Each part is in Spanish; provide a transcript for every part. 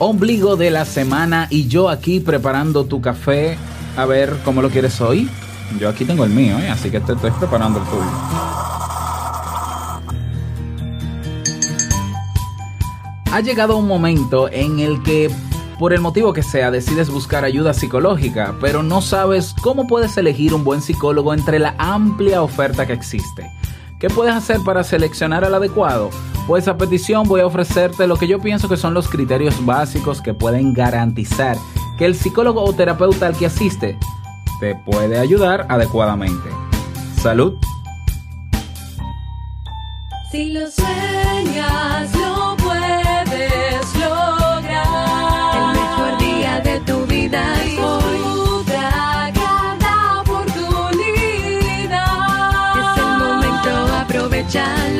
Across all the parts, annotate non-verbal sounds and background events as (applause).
ombligo de la semana y yo aquí preparando tu café. A ver cómo lo quieres hoy. Yo aquí tengo el mío, ¿eh? así que te estoy preparando el tuyo. Ha llegado un momento en el que, por el motivo que sea, decides buscar ayuda psicológica, pero no sabes cómo puedes elegir un buen psicólogo entre la amplia oferta que existe. ¿Qué puedes hacer para seleccionar al adecuado? Pues a petición voy a ofrecerte lo que yo pienso que son los criterios básicos que pueden garantizar que el psicólogo o terapeuta al que asiste te puede ayudar adecuadamente. Salud. Si lo sueñas, lo puedes lograr. El mejor día de tu vida es hoy. Disfruta cada oportunidad. Es el momento, aprovechalo.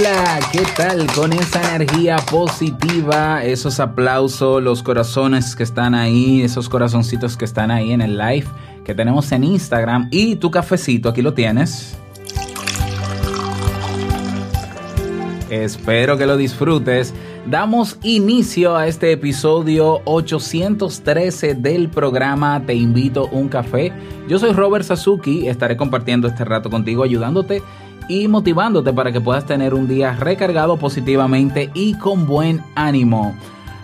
Hola, ¿qué tal? Con esa energía positiva, esos aplausos, los corazones que están ahí, esos corazoncitos que están ahí en el live que tenemos en Instagram y tu cafecito, aquí lo tienes. Espero que lo disfrutes. Damos inicio a este episodio 813 del programa Te invito a un café. Yo soy Robert Sasuki, estaré compartiendo este rato contigo, ayudándote y motivándote para que puedas tener un día recargado positivamente y con buen ánimo.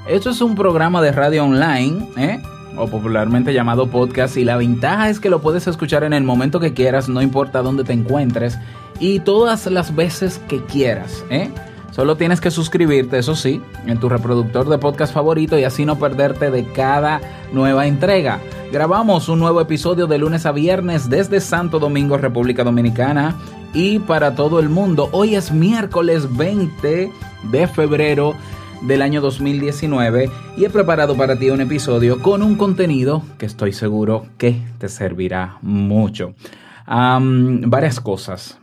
Esto es un programa de radio online, ¿eh? o popularmente llamado podcast, y la ventaja es que lo puedes escuchar en el momento que quieras, no importa dónde te encuentres, y todas las veces que quieras. ¿eh? Solo tienes que suscribirte, eso sí, en tu reproductor de podcast favorito y así no perderte de cada nueva entrega. Grabamos un nuevo episodio de lunes a viernes desde Santo Domingo, República Dominicana y para todo el mundo. Hoy es miércoles 20 de febrero del año 2019 y he preparado para ti un episodio con un contenido que estoy seguro que te servirá mucho. Varias cosas.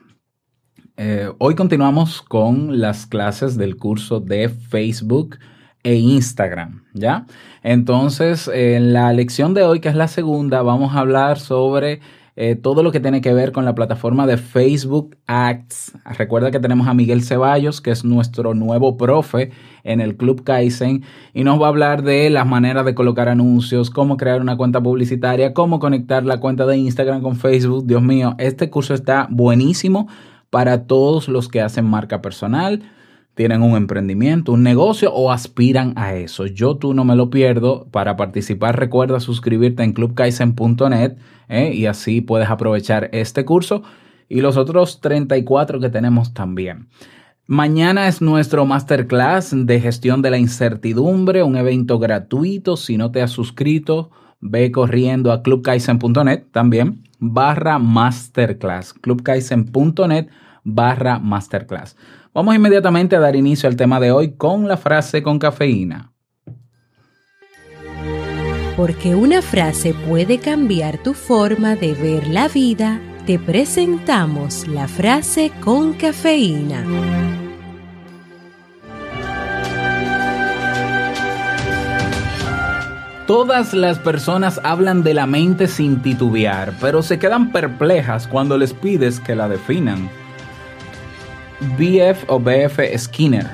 Eh, hoy continuamos con las clases del curso de Facebook e Instagram, ¿ya? Entonces, en la lección de hoy, que es la segunda, vamos a hablar sobre eh, todo lo que tiene que ver con la plataforma de Facebook Ads. Recuerda que tenemos a Miguel Ceballos, que es nuestro nuevo profe en el Club Kaizen, y nos va a hablar de las maneras de colocar anuncios, cómo crear una cuenta publicitaria, cómo conectar la cuenta de Instagram con Facebook. Dios mío, este curso está buenísimo para todos los que hacen marca personal, tienen un emprendimiento, un negocio o aspiran a eso. Yo tú no me lo pierdo. Para participar recuerda suscribirte en clubkaizen.net ¿eh? y así puedes aprovechar este curso y los otros 34 que tenemos también. Mañana es nuestro masterclass de gestión de la incertidumbre, un evento gratuito. Si no te has suscrito, ve corriendo a clubkaizen.net también, barra masterclass. clubkaizen.net barra masterclass. Vamos inmediatamente a dar inicio al tema de hoy con la frase con cafeína. Porque una frase puede cambiar tu forma de ver la vida, te presentamos la frase con cafeína. Todas las personas hablan de la mente sin titubear, pero se quedan perplejas cuando les pides que la definan. BF o BF Skinner.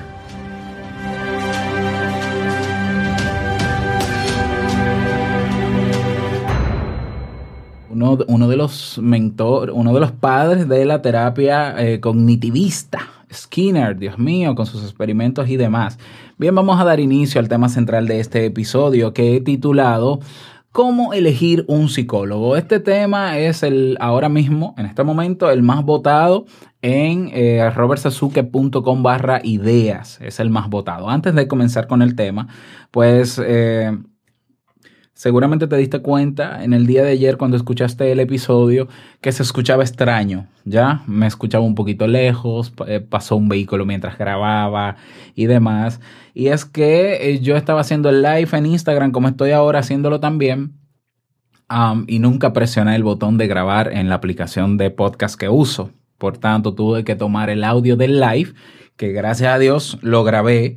Uno, uno de los mentor, uno de los padres de la terapia eh, cognitivista, Skinner, Dios mío, con sus experimentos y demás. Bien, vamos a dar inicio al tema central de este episodio que he titulado ¿Cómo elegir un psicólogo? Este tema es el ahora mismo, en este momento, el más votado en eh, barra ideas. Es el más votado. Antes de comenzar con el tema, pues eh, seguramente te diste cuenta en el día de ayer cuando escuchaste el episodio que se escuchaba extraño, ¿ya? Me escuchaba un poquito lejos, eh, pasó un vehículo mientras grababa y demás. Y es que eh, yo estaba haciendo el live en Instagram como estoy ahora haciéndolo también. y nunca presioné el botón de grabar en la aplicación de podcast que uso. Por tanto, tuve que tomar el audio del live, que gracias a Dios lo grabé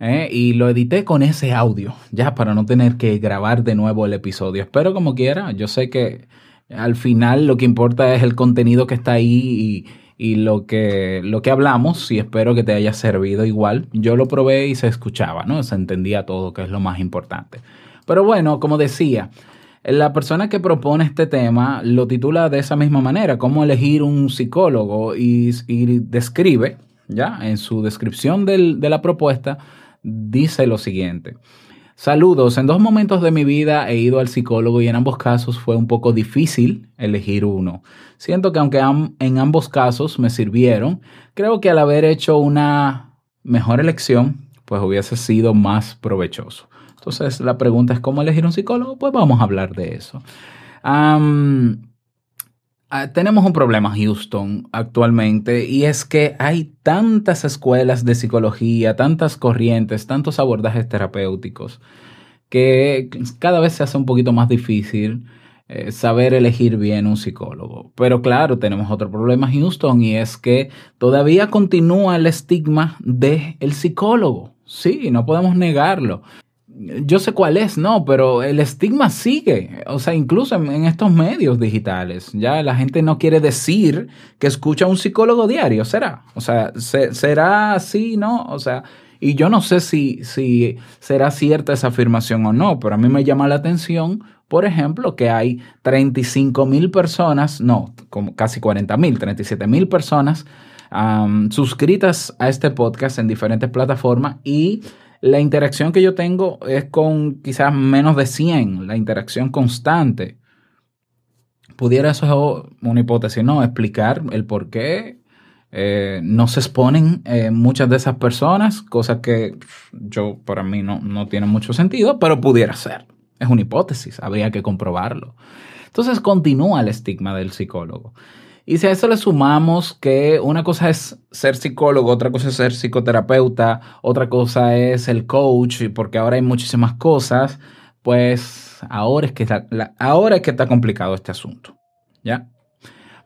¿eh? y lo edité con ese audio, ya para no tener que grabar de nuevo el episodio. Espero como quiera, yo sé que al final lo que importa es el contenido que está ahí y, lo, que, lo que hablamos y espero que te haya servido igual. Yo lo probé y se escuchaba, ¿no? Se entendía todo, que es lo más importante. Pero bueno, como decía, la persona que propone este tema lo titula de esa misma manera, cómo elegir un psicólogo y, y describe, ya, en su descripción del- de la propuesta, dice lo siguiente. Saludos, en dos momentos de mi vida he ido al psicólogo y en ambos casos fue un poco difícil elegir uno. Siento que aunque en ambos casos me sirvieron, creo que al haber hecho una mejor elección, pues hubiese sido más provechoso. Entonces la pregunta es cómo elegir un psicólogo, pues vamos a hablar de eso. Ah, tenemos un problema, Houston, actualmente, y es que hay tantas escuelas de psicología, tantas corrientes, tantos abordajes terapéuticos, que cada vez se hace un poquito más difícil eh, saber elegir bien un psicólogo. Pero claro, tenemos otro problema, Houston, y es que todavía continúa el estigma del psicólogo. Sí, no podemos negarlo yo sé cuál es, no, pero el estigma sigue. O sea, incluso en, estos medios digitales, ya la gente no quiere decir que escucha a un psicólogo diario, ¿será? O sea, se- ¿será así, no? O sea, y yo no sé si, si será cierta esa afirmación o no, pero a mí me llama la atención, por ejemplo, que hay 35 mil personas, no, como casi 40 mil, 37 mil personas suscritas a este podcast en diferentes plataformas y la interacción que yo tengo es con quizás menos de 100, la interacción constante. Pudiera eso, una hipótesis, ¿no? Explicar el por qué eh, no se exponen eh, muchas de esas personas, cosas que yo, para mí, no, no tiene mucho sentido, pero pudiera ser. Es una hipótesis, habría que comprobarlo. Entonces continúa el estigma del psicólogo. Y si a eso le sumamos que una cosa es ser psicólogo, otra cosa es ser psicoterapeuta, otra cosa es el coach, porque ahora hay muchísimas cosas, pues ahora es que está, ahora es que está complicado este asunto. ¿Ya?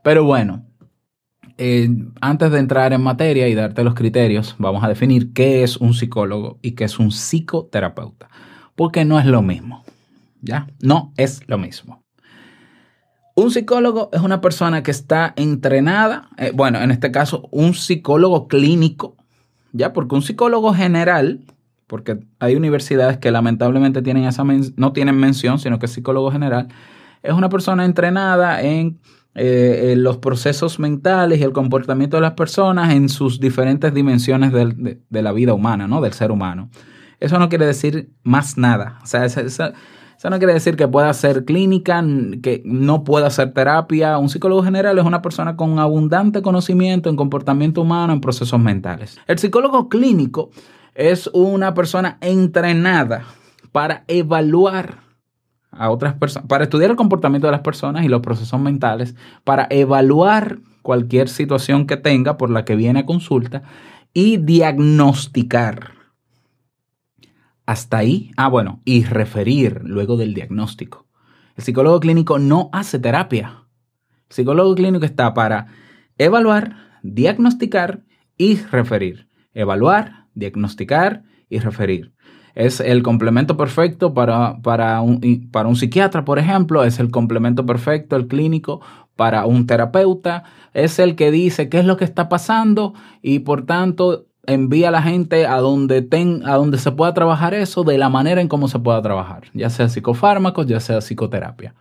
Pero bueno, eh, antes de entrar en materia y darte los criterios, vamos a definir qué es un psicólogo y qué es un psicoterapeuta. Porque no es lo mismo. ¿Ya? No es lo mismo. Un psicólogo es una persona que está entrenada, eh, bueno, en este caso, un psicólogo clínico, ¿ya? Porque un psicólogo general, porque hay universidades que lamentablemente tienen esa no tienen mención, sino que es psicólogo general, es una persona entrenada en, eh, en los procesos mentales y el comportamiento de las personas en sus diferentes dimensiones de, la vida humana, ¿no? Del ser humano. Eso no quiere decir más nada. O sea, esa- eso no quiere decir que pueda hacer clínica, que no pueda hacer terapia. Un psicólogo general es una persona con abundante conocimiento en comportamiento humano, en procesos mentales. El psicólogo clínico es una persona entrenada para evaluar a otras personas, para estudiar el comportamiento de las personas y los procesos mentales, para evaluar cualquier situación que tenga por la que viene a consulta y diagnosticar. Hasta ahí. Ah, bueno, y referir luego del diagnóstico. El psicólogo clínico no hace terapia. El psicólogo clínico está para evaluar, diagnosticar y referir. Evaluar, diagnosticar y referir. Es el complemento perfecto para, para, un, para un psiquiatra, por ejemplo. Es el complemento perfecto, el clínico, para un terapeuta. Es el que dice qué es lo que está pasando y por tanto envía a la gente a donde, ten, a donde se pueda trabajar eso de la manera en cómo se pueda trabajar, ya sea psicofármacos, ya sea psicoterapia.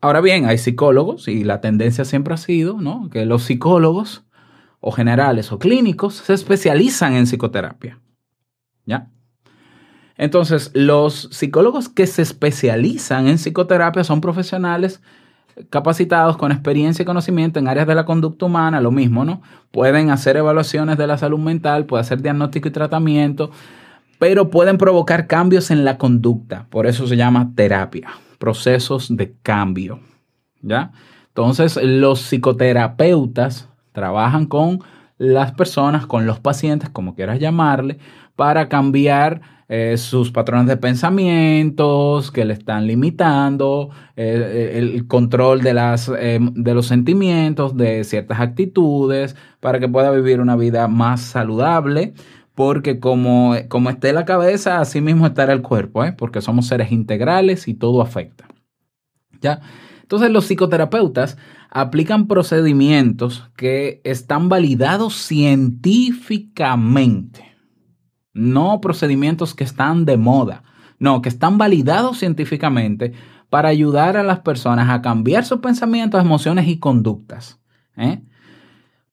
Ahora bien, hay psicólogos y la tendencia siempre ha sido ¿no? que los psicólogos o generales o clínicos se especializan en psicoterapia. ¿Ya? Entonces, los psicólogos que se especializan en psicoterapia son profesionales capacitados con experiencia y conocimiento en áreas de la conducta humana, lo mismo, ¿no? Pueden hacer evaluaciones de la salud mental, pueden hacer diagnóstico y tratamiento, pero pueden provocar cambios en la conducta. Por eso se llama terapia, procesos de cambio, ¿ya? Entonces, los psicoterapeutas trabajan con las personas, con los pacientes, como quieras llamarle, para cambiar eh, sus patrones de pensamientos que le están limitando, eh, el control de, las, eh, de los sentimientos, de ciertas actitudes, para que pueda vivir una vida más saludable, porque como, como esté la cabeza, así mismo estará el cuerpo, porque somos seres integrales y todo afecta. ¿Ya? Entonces los psicoterapeutas aplican procedimientos que están validados científicamente no procedimientos que están de moda, no, que están validados científicamente para ayudar a las personas a cambiar sus pensamientos, emociones y conductas. ¿eh?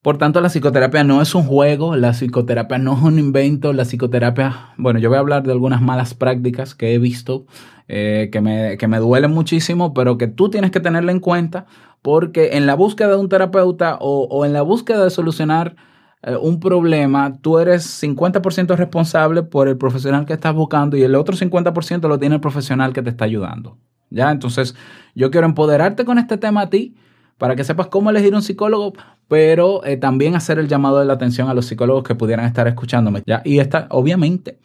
Por tanto, la psicoterapia no es un juego, la psicoterapia no es un invento, la psicoterapia, bueno, yo voy a hablar de algunas malas prácticas que he visto, eh, que, me, que me duelen muchísimo, pero que tú tienes que tenerla en cuenta porque en la búsqueda de un terapeuta o, o en la búsqueda de solucionar eh, un problema, tú eres 50% responsable por el profesional que estás buscando y el otro 50% lo tiene el profesional que te está ayudando. ¿Ya? Entonces, yo quiero empoderarte con este tema a ti para que sepas cómo elegir un psicólogo, pero eh, también hacer el llamado de la atención a los psicólogos que pudieran estar escuchándome. ¿ya? Y esta, obviamente,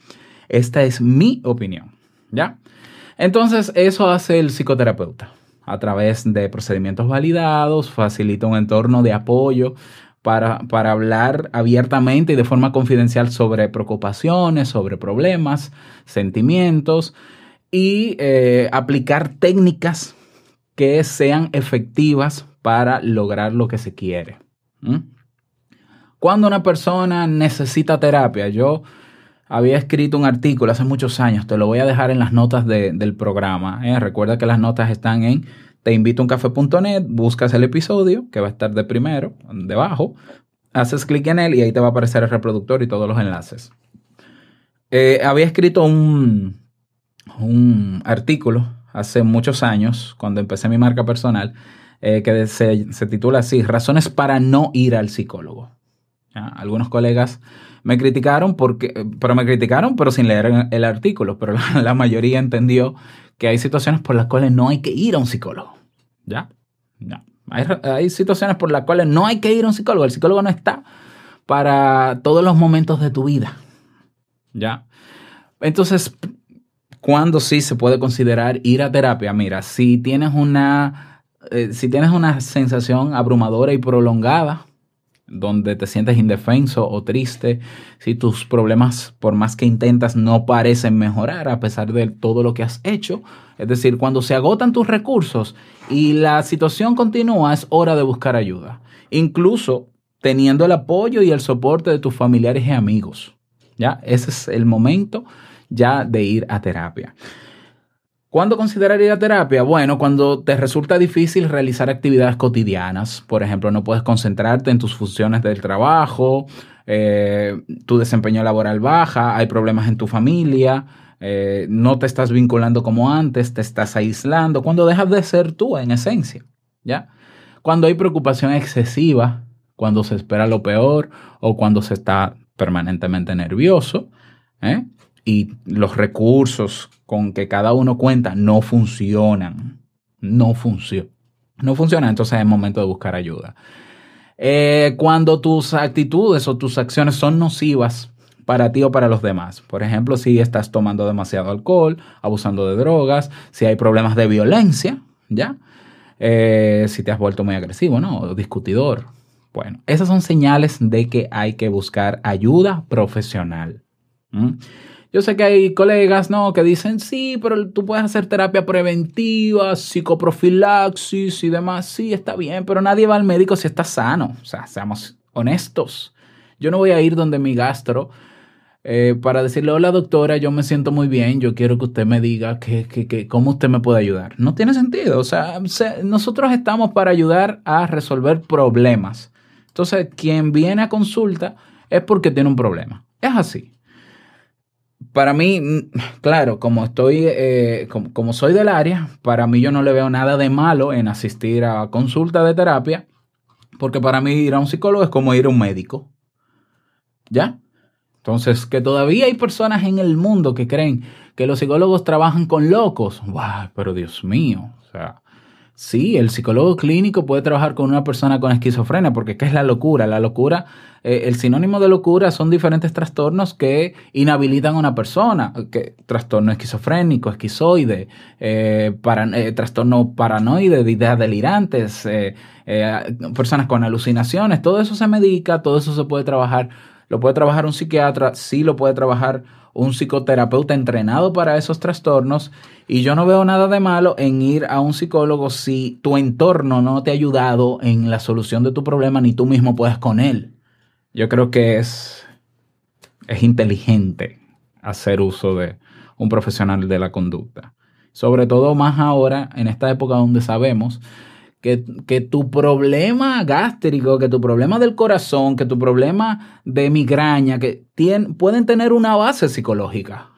esta es mi opinión. ¿Ya? Entonces, eso hace el psicoterapeuta a través de procedimientos validados, facilita un entorno de apoyo para, hablar abiertamente y de forma confidencial sobre preocupaciones, sobre problemas, sentimientos y eh, aplicar técnicas que sean efectivas para lograr lo que se quiere. Cuando una persona necesita terapia, yo había escrito un artículo hace muchos años, te lo voy a dejar en las notas del programa. ¿eh? Recuerda que las notas están en te invito a uncafé.net, buscas el episodio que va a estar de primero, debajo, haces clic en él y ahí te va a aparecer el reproductor y todos los enlaces. Eh, había escrito un, artículo hace muchos años, cuando empecé mi marca personal, eh, que se, titula así, Razones para no ir al psicólogo. Algunos colegas me criticaron, porque, pero me criticaron, pero sin leer el artículo, pero (laughs) la mayoría entendió que hay situaciones por las cuales no hay que ir a un psicólogo. ¿Ya? ya. Hay, situaciones por las cuales no hay que ir a un psicólogo. El psicólogo no está para todos los momentos de tu vida. ¿Ya? Entonces, ¿cuándo sí se puede considerar ir a terapia? Mira, si tienes una, eh, si tienes una sensación abrumadora y prolongada, donde te sientes indefenso o triste, si tus problemas, por más que intentas, no parecen mejorar a pesar de todo lo que has hecho, es decir, cuando se agotan tus recursos y la situación continúa, es hora de buscar ayuda, incluso teniendo el apoyo y el soporte de tus familiares y amigos. ¿Ya? Ese es el momento ya de ir a terapia. ¿Cuándo considerar ir a terapia? Bueno, cuando te resulta difícil realizar actividades cotidianas. Por ejemplo, no puedes concentrarte en tus funciones del trabajo, eh, tu desempeño laboral baja, hay problemas en tu familia, eh, no te estás vinculando como antes, te estás aislando. Cuando dejas de ser tú en esencia, ¿ya? Cuando hay preocupación excesiva, cuando se espera lo peor o cuando se está permanentemente nervioso, ¿eh? Y los recursos con que cada uno cuenta no funcionan. No funciona. No funciona, entonces es momento de buscar ayuda. Eh, cuando tus actitudes o tus acciones son nocivas para ti o para los demás. Por ejemplo, si estás tomando demasiado alcohol, abusando de drogas, si hay problemas de violencia, ¿ya? Eh, si te has vuelto muy agresivo, ¿no? O discutidor. Bueno, esas son señales de que hay que buscar ayuda profesional. Yo sé que hay colegas, ¿no? Que dicen, sí, pero tú puedes hacer terapia preventiva, psicoprofilaxis y demás. Sí, está bien, pero nadie va al médico si está sano. O sea, seamos honestos. Yo no voy a ir donde mi gastro eh, para decirle, hola doctora, yo me siento muy bien, yo quiero que usted me diga que, que, cómo usted me puede ayudar. No tiene sentido. O sea, nosotros estamos para ayudar a resolver problemas. Entonces, quien viene a consulta es porque tiene un problema. Es así. Para mí, mm, claro, como estoy, eh, como, soy del área, para mí yo no le veo nada de malo en asistir a consulta de terapia, porque para mí ir a un psicólogo es como ir a un médico. ¿Ya? Entonces, que todavía hay personas en el mundo que creen que los psicólogos trabajan con locos. ¡Wow! Pero Dios mío. O sea, sí, el psicólogo clínico puede trabajar con una persona con esquizofrenia, porque ¿qué es la locura? La locura, eh, el sinónimo de locura son diferentes trastornos que inhabilitan a una persona. Que, trastorno esquizofrénico, esquizoide, eh, eh, trastorno paranoide, de ideas delirantes, personas con alucinaciones. Todo eso se medica, todo eso se puede trabajar. Lo puede trabajar un psiquiatra, sí lo puede trabajar un psicoterapeuta entrenado para esos trastornos y yo no veo nada de malo en ir a un psicólogo si tu entorno no te ha ayudado en la solución de tu problema ni tú mismo puedes con él. Yo creo que es, es inteligente hacer uso de un profesional de la conducta. Sobre todo más ahora, en esta época donde sabemos que, tu problema gástrico, que tu problema del corazón, que tu problema de migraña, que pueden tener una base psicológica.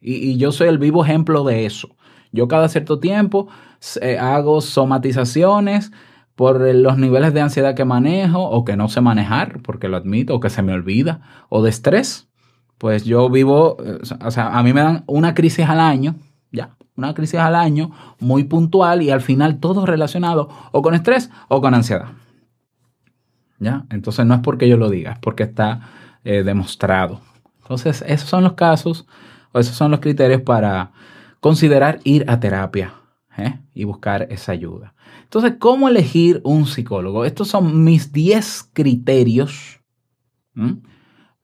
Y, yo soy el vivo ejemplo de eso. Yo cada cierto tiempo eh, hago somatizaciones por los niveles de ansiedad que manejo o que no sé manejar, porque lo admito, o que se me olvida, o de estrés. Pues yo vivo, eh, o sea, a mí me dan una crisis al año, una crisis al año muy puntual y al final todo relacionado o con estrés o con ansiedad. ¿Ya? Entonces no es porque yo lo diga, es porque está eh, demostrado. Entonces esos son los casos o esos son los criterios para considerar ir a terapia ¿eh? y buscar esa ayuda. Entonces, ¿cómo elegir un psicólogo? Estos son mis 10 criterios.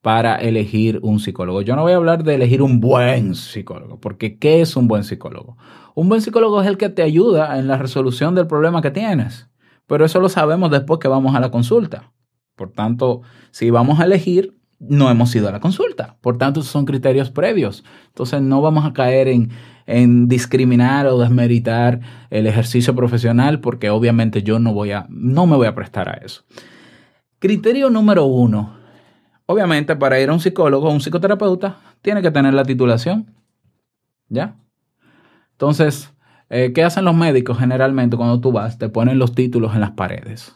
Para elegir un psicólogo. Yo no voy a hablar de elegir un buen psicólogo, porque ¿qué es un buen psicólogo? Un buen psicólogo es el que te ayuda en la resolución del problema que tienes, pero eso lo sabemos después que vamos a la consulta. Por tanto, si vamos a elegir, no hemos ido a la consulta. Por tanto, son criterios previos. Entonces, no vamos a caer en, en discriminar o desmeritar el ejercicio profesional, porque obviamente yo no voy a, no me voy a prestar a eso. Criterio número uno. Obviamente, para ir a un psicólogo o un psicoterapeuta, tiene que tener la titulación. ¿Ya? Entonces, eh, ¿qué hacen los médicos generalmente cuando tú vas? Te ponen los títulos en las paredes.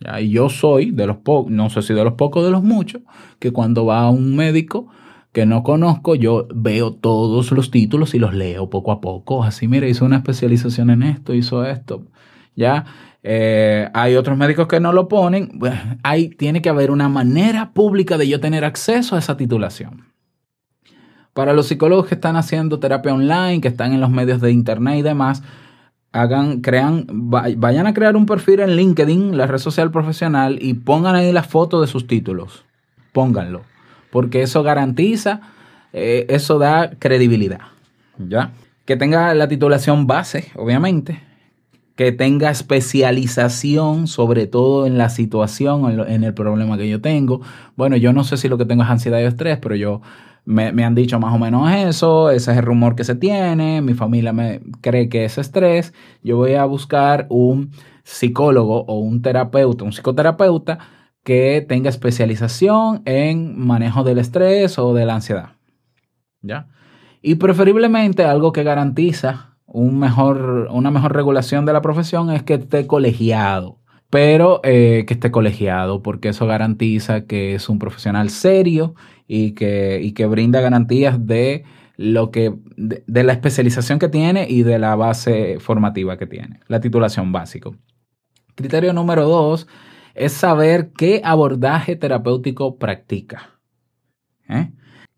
¿ya? Y yo soy de los pocos, no sé si de los pocos de los muchos, que cuando va a un médico que no conozco, yo veo todos los títulos y los leo poco a poco. Así, mira, hizo una especialización en esto, hizo esto. Ya, eh, hay otros médicos que no lo ponen. Bueno, hay, tiene que haber una manera pública de yo tener acceso a esa titulación. Para los psicólogos que están haciendo terapia online, que están en los medios de internet y demás, hagan, crean, va- vayan a crear un perfil en LinkedIn, la red social profesional, y pongan ahí la foto de sus títulos. Pónganlo. Porque eso garantiza, eh, eso da credibilidad. ¿Ya? Que tenga la titulación base, obviamente. Que tenga especialización, sobre todo en la situación, en, en el problema que yo tengo. Bueno, yo no sé si lo que tengo es ansiedad y estrés, pero yo me, me han dicho más o menos eso, ese es el rumor que se tiene, mi familia me cree que es estrés. Yo voy a buscar un psicólogo o un terapeuta, un psicoterapeuta que tenga especialización en manejo del estrés o de la ansiedad. ¿Ya? Y preferiblemente algo que garantiza un mejor, una mejor regulación de la profesión es que esté colegiado. Pero eh, que esté colegiado, porque eso garantiza que es un profesional serio y que, y que brinda garantías de lo que de, de la especialización que tiene y de la base formativa que tiene, la titulación básico. Criterio número dos es saber qué abordaje terapéutico practica.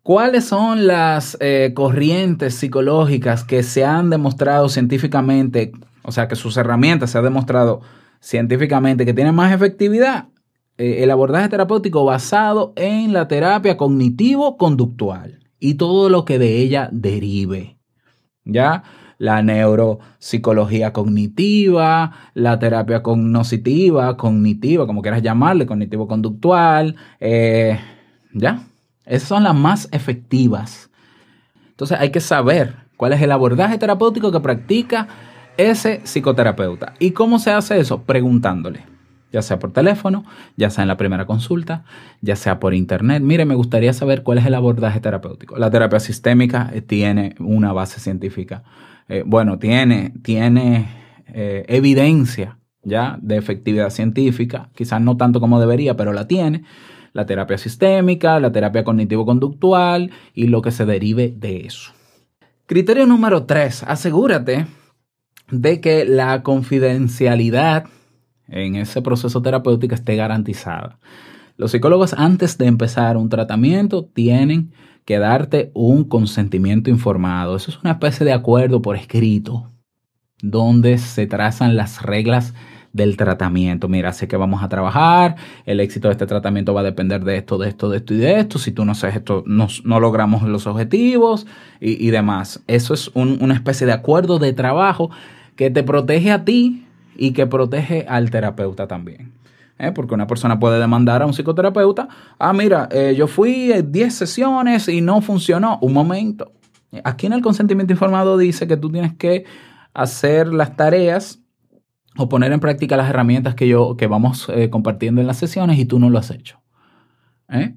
¿Cuáles son las eh, corrientes psicológicas que se han demostrado científicamente, o sea, que sus herramientas se han demostrado científicamente que tienen más efectividad? Eh, el abordaje terapéutico basado en la terapia cognitivo-conductual y todo lo que de ella derive. ¿Ya? La neuropsicología cognitiva, la terapia cognoscitiva, cognitiva, como quieras llamarle, cognitivo-conductual, eh, ¿ya? Esas son las más efectivas. Entonces hay que saber cuál es el abordaje terapéutico que practica ese psicoterapeuta. ¿Y cómo se hace eso? Preguntándole. ya sea por teléfono, ya sea en la primera consulta, ya sea por internet. Mire, me gustaría saber cuál es el abordaje terapéutico. La terapia sistémica eh, tiene una base científica. Eh, bueno, tiene, tiene eh, evidencia ya de efectividad científica, quizás no tanto como debería, pero la tiene. La terapia sistémica, la terapia cognitivo-conductual y lo que se derive de eso. Criterio número tres, asegúrate de que la confidencialidad en ese proceso terapéutico esté garantizada. Los psicólogos antes de empezar un tratamiento tienen que darte un consentimiento informado. Eso es una especie de acuerdo por escrito donde se trazan las reglas del tratamiento. Mira, sé que vamos a trabajar, el éxito de este tratamiento va a depender de esto, de esto, de esto y de esto. Si tú no haces esto, no, no logramos los objetivos y, demás. Eso es un- una especie de acuerdo de trabajo que te protege a ti y que protege al terapeuta también. ¿eh? Porque una persona puede demandar a un psicoterapeuta, ah, mira, eh, yo fui a 10 sesiones y no funcionó. Un momento. Aquí en el consentimiento informado dice que tú tienes que hacer las tareas o poner en práctica las herramientas que, yo, que vamos eh, compartiendo en las sesiones y tú no lo has hecho. ¿eh?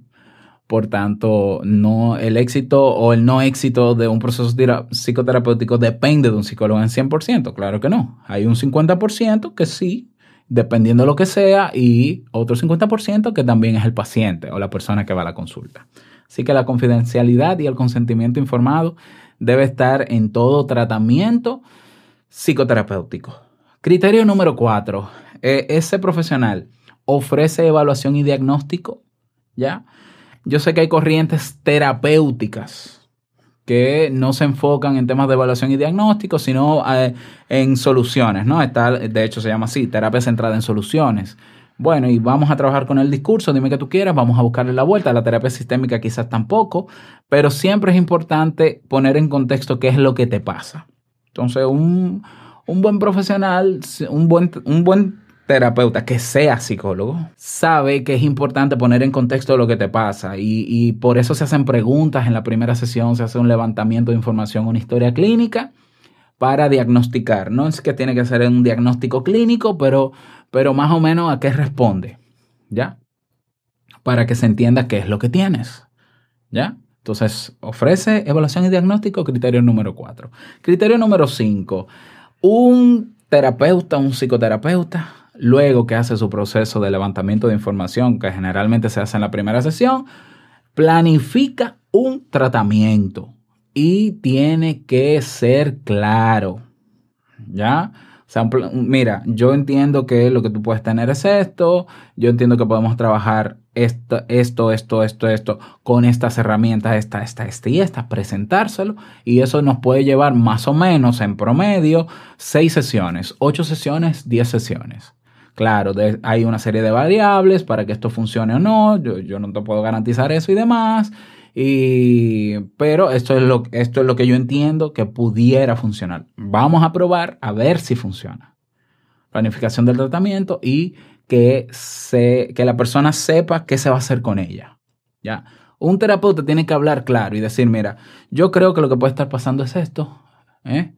Por tanto, no, el éxito o el no éxito de un proceso tera- psicoterapéutico depende de un psicólogo en 100%. Claro que no. Hay un 50% que sí, dependiendo de lo que sea, y otro 50% que también es el paciente o la persona que va a la consulta. Así que la confidencialidad y el consentimiento informado debe estar en todo tratamiento psicoterapéutico. Criterio número cuatro. eh, ese profesional ofrece evaluación y diagnóstico, ¿ya? Yo sé que hay corrientes terapéuticas que no se enfocan en temas de evaluación y diagnóstico, sino eh, en soluciones, ¿no? Está, de hecho, se llama así, terapia centrada en soluciones. Bueno, y vamos a trabajar con el discurso, dime que tú quieras, vamos a buscarle la vuelta. La terapia sistémica quizás tampoco, pero siempre es importante poner en contexto qué es lo que te pasa. Entonces, un, un buen profesional, un buen, un buen terapeuta que sea psicólogo, sabe que es importante poner en contexto lo que te pasa y, y por eso se hacen preguntas en la primera sesión, se hace un levantamiento de información, una historia clínica para diagnosticar. No es que tiene que ser un diagnóstico clínico, pero, pero más o menos a qué responde, ¿ya? Para que se entienda qué es lo que tienes, ¿ya? Entonces, ofrece evaluación y diagnóstico, criterio número 4. Criterio número 5. Un terapeuta, un psicoterapeuta, luego que hace su proceso de levantamiento de información, que generalmente se hace en la primera sesión, planifica un tratamiento y tiene que ser claro. ¿Ya? Mira, yo entiendo que lo que tú puedes tener es esto, yo entiendo que podemos trabajar esto, esto, esto, esto, esto, con estas herramientas, esta, esta, esta y esta, presentárselo, y eso nos puede llevar más o menos en promedio seis sesiones, ocho sesiones, diez sesiones. Claro, de- hay una serie de variables para que esto funcione o no, yo, yo no te puedo garantizar eso y demás, pero esto es, lo, esto es lo que yo entiendo que pudiera funcionar. Vamos a probar a ver si funciona. Planificación del tratamiento y que, se, que la persona sepa qué se va a hacer con ella. ¿ya? Un terapeuta tiene que hablar claro y decir, mira, yo creo que lo que puede estar pasando es esto. ¿eh?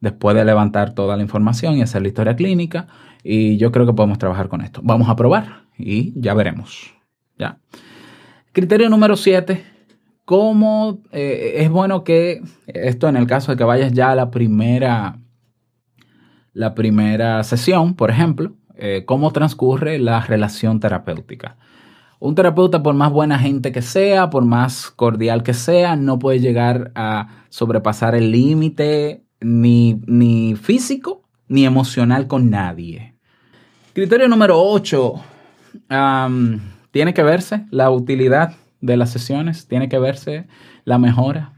Después de levantar toda la información y hacer la historia clínica, y yo creo que podemos trabajar con esto. Vamos a probar y ya veremos. ¿ya? Criterio número 7. ¿Cómo eh, es bueno que esto en el caso de que vayas ya a la primera, la primera sesión, por ejemplo, eh, cómo transcurre la relación terapéutica? Un terapeuta, por más buena gente que sea, por más cordial que sea, no puede llegar a sobrepasar el límite ni, ni físico ni emocional con nadie. Criterio número 8. tiene que verse la utilidad de las sesiones, tiene que verse la mejora.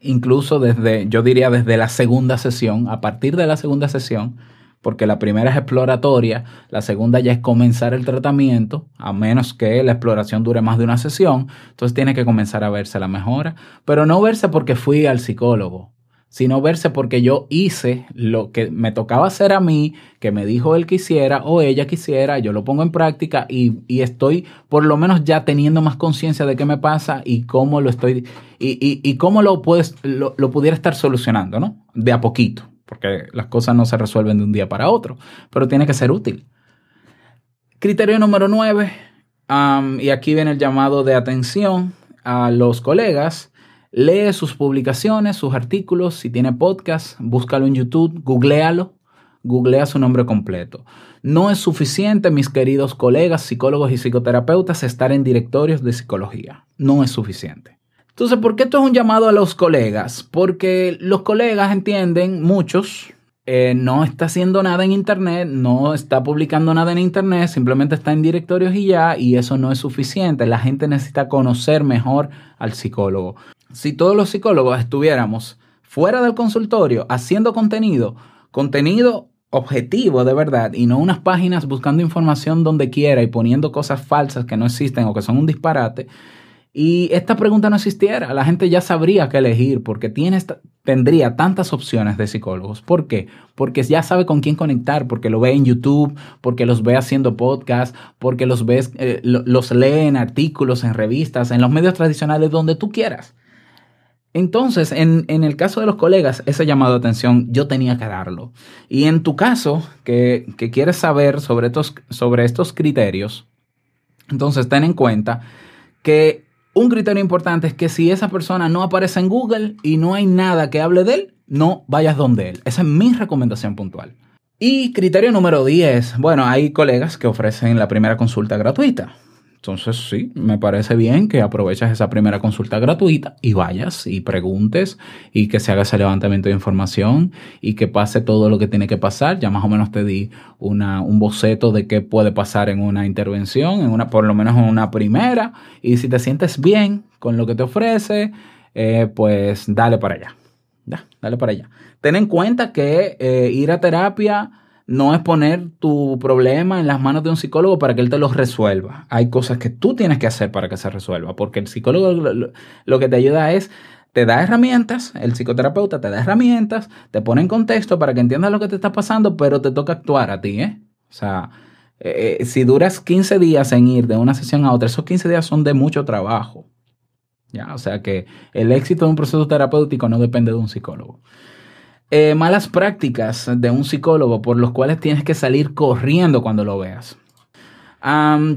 Incluso desde, yo diría desde la segunda sesión, a partir de la segunda sesión, porque la primera es exploratoria, la segunda ya es comenzar el tratamiento, a menos que la exploración dure más de una sesión, entonces tiene que comenzar a verse la mejora, pero no verse porque fui al psicólogo, sino verse porque yo hice lo que me tocaba hacer a mí, que me dijo él quisiera o ella quisiera, yo lo pongo en práctica y, y estoy por lo menos ya teniendo más conciencia de qué me pasa y cómo lo estoy, y, y, cómo lo, puedes, lo, lo pudiera estar solucionando, ¿no? De a poquito porque las cosas no se resuelven de un día para otro, pero tiene que ser útil. Criterio número 9, y aquí viene el llamado de atención a los colegas. Lee sus publicaciones, sus artículos, si tiene podcast, búscalo en YouTube, googlealo, googlea su nombre completo. No es suficiente, mis queridos colegas, psicólogos y psicoterapeutas, estar en directorios de psicología. No es suficiente. Entonces, ¿por qué esto es un llamado a los colegas? Porque los colegas entienden, muchos, eh, no está haciendo nada en Internet, no está publicando nada en Internet, simplemente está en directorios y ya, y eso no es suficiente. La gente necesita conocer mejor al psicólogo. Si todos los psicólogos estuviéramos fuera del consultorio haciendo contenido, contenido objetivo de verdad y no unas páginas buscando información donde quiera y poniendo cosas falsas que no existen o que son un disparate, y esta pregunta no existiera, la gente ya sabría qué elegir porque tiene tendría tantas opciones de psicólogos. ¿Por qué? Porque ya sabe con quién conectar, porque lo ve en YouTube, porque los ve haciendo podcast, porque los, ves, eh, los lee en artículos, en revistas, en los medios tradicionales, donde tú quieras. Entonces, en, el caso de los colegas, ese llamado de atención yo tenía que darlo. Y en tu caso, que, que quieres saber sobre estos, sobre estos criterios, entonces ten en cuenta que un criterio importante es que si esa persona no aparece en Google y no hay nada que hable de él, no vayas donde él. Esa es mi recomendación puntual. Y criterio número 10. Bueno, hay colegas que ofrecen la primera consulta gratuita. Entonces, sí, me parece bien que aproveches esa primera consulta gratuita y vayas y preguntes y que se haga ese levantamiento de información y que pase todo lo que tiene que pasar. Ya más o menos te di una, un boceto de qué puede pasar en una intervención, en una, por lo menos en una primera. Y si te sientes bien con lo que te ofrece, eh, pues dale para allá. Ya, dale para allá. Ten en cuenta que eh, ir a terapia no es poner tu problema en las manos de un psicólogo para que él te lo resuelva. Hay cosas que tú tienes que hacer para que se resuelva, porque el psicólogo lo, que te ayuda es, te da herramientas, el psicoterapeuta te da herramientas, te pone en contexto para que entiendas lo que te está pasando, pero te toca actuar a ti, ¿eh? O sea, eh, eh, si duras 15 días en ir de una sesión a otra, esos 15 días son de mucho trabajo. ¿Ya? O sea que el éxito de un proceso terapéutico no depende de un psicólogo. Eh, malas prácticas de un psicólogo por los cuales tienes que salir corriendo cuando lo veas.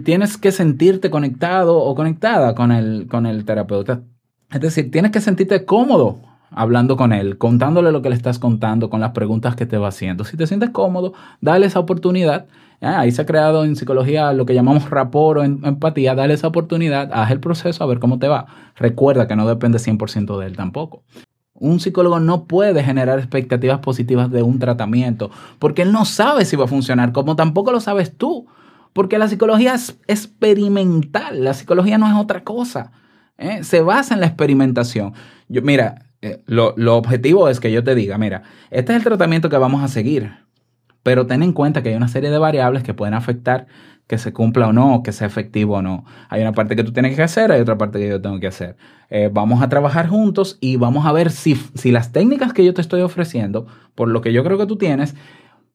tienes que sentirte conectado o conectada con el, con el terapeuta. Es decir, tienes que sentirte cómodo hablando con él, contándole lo que le estás contando, con las preguntas que te va haciendo. Si te sientes cómodo, dale esa oportunidad. ahí se ha creado en psicología lo que llamamos rapor o empatía. Dale esa oportunidad, haz el proceso a ver cómo te va. Recuerda que no depende 100% de él tampoco. Un psicólogo no puede generar expectativas positivas de un tratamiento porque él no sabe si va a funcionar, como tampoco lo sabes tú, porque la psicología es experimental, la psicología no es otra cosa, ¿eh? se basa en la experimentación. Yo, mira, eh, lo, lo objetivo es que yo te diga, mira, este es el tratamiento que vamos a seguir, pero ten en cuenta que hay una serie de variables que pueden afectar que se cumpla o no, que sea efectivo o no. Hay una parte que tú tienes que hacer, hay otra parte que yo tengo que hacer. Eh, vamos a trabajar juntos y vamos a ver si, si las técnicas que yo te estoy ofreciendo, por lo que yo creo que tú tienes,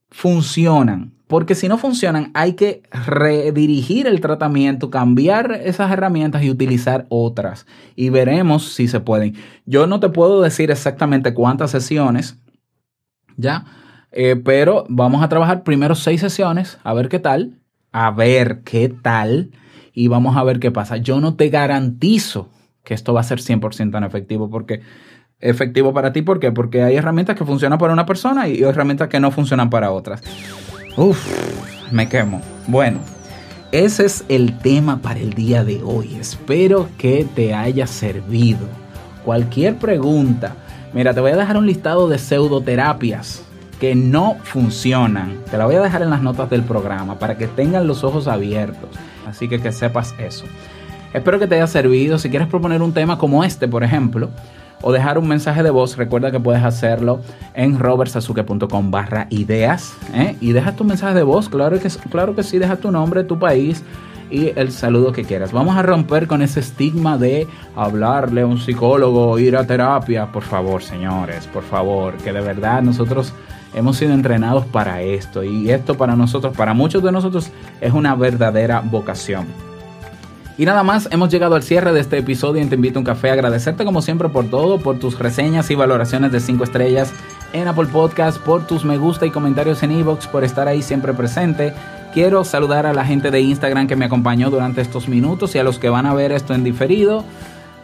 funcionan. Porque si no funcionan, hay que redirigir el tratamiento, cambiar esas herramientas y utilizar otras. Y veremos si se pueden. Yo no te puedo decir exactamente cuántas sesiones, ¿ya? Eh, pero vamos a trabajar primero seis sesiones, a ver qué tal a ver qué tal y vamos a ver qué pasa. Yo no te garantizo que esto va a ser 100% tan efectivo porque efectivo para ti, ¿por qué? Porque hay herramientas que funcionan para una persona y herramientas que no funcionan para otras. Uf, me quemo. Bueno, ese es el tema para el día de hoy. Espero que te haya servido. Cualquier pregunta, mira, te voy a dejar un listado de pseudoterapias que no funcionan. Te la voy a dejar en las notas del programa para que tengan los ojos abiertos. Así que que sepas eso. Espero que te haya servido. Si quieres proponer un tema como este, por ejemplo, o dejar un mensaje de voz, recuerda que puedes hacerlo en robertsazuke.com barra ideas. ¿eh? Y deja tu mensaje de voz, claro que, claro que sí, deja tu nombre, tu país y el saludo que quieras. Vamos a romper con ese estigma de hablarle a un psicólogo, ir a terapia. Por favor, señores, por favor, que de verdad nosotros hemos sido entrenados para esto y esto para nosotros, para muchos de nosotros, es una verdadera vocación. Y nada más, hemos llegado al cierre de este episodio y Te invito a un café. Agradecerte como siempre por todo, por tus reseñas y valoraciones de 5 estrellas en Apple Podcast, por tus me gusta y comentarios en Evox, por estar ahí siempre presente. Quiero saludar a la gente de Instagram que me acompañó durante estos minutos y a los que van a ver esto en diferido.